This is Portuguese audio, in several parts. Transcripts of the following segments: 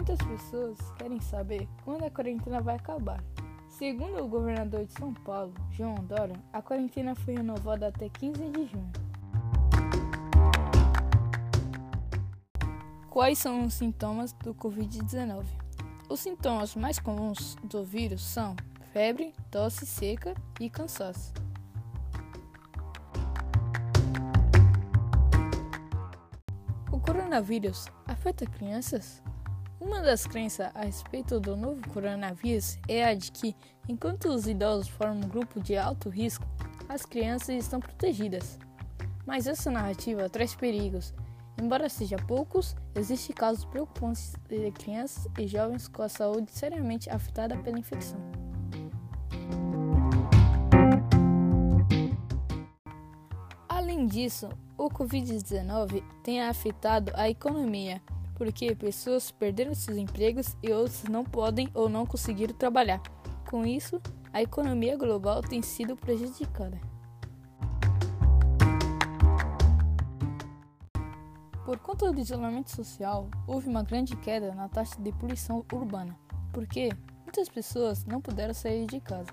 Muitas pessoas querem saber quando a quarentena vai acabar. Segundo o governador de São Paulo, João Dória, a quarentena foi renovada até 15 de junho. Quais são os sintomas do Covid-19? Os sintomas mais comuns do vírus são febre, tosse seca e cansaço. O coronavírus afeta crianças? Uma das crenças a respeito do novo coronavírus é a de que, enquanto os idosos formam um grupo de alto risco, as crianças estão protegidas. Mas essa narrativa traz perigos. Embora seja poucos, existem casos preocupantes de crianças e jovens com a saúde seriamente afetada pela infecção. Além disso, o Covid-19 tem afetado a economia, porque pessoas perderam seus empregos e outros não podem ou não conseguiram trabalhar. Com isso, a economia global tem sido prejudicada. Por conta do isolamento social, houve uma grande queda na taxa de poluição urbana, porque muitas pessoas não puderam sair de casa.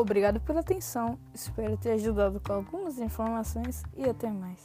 Obrigado pela atenção, espero ter ajudado com algumas informações e até mais.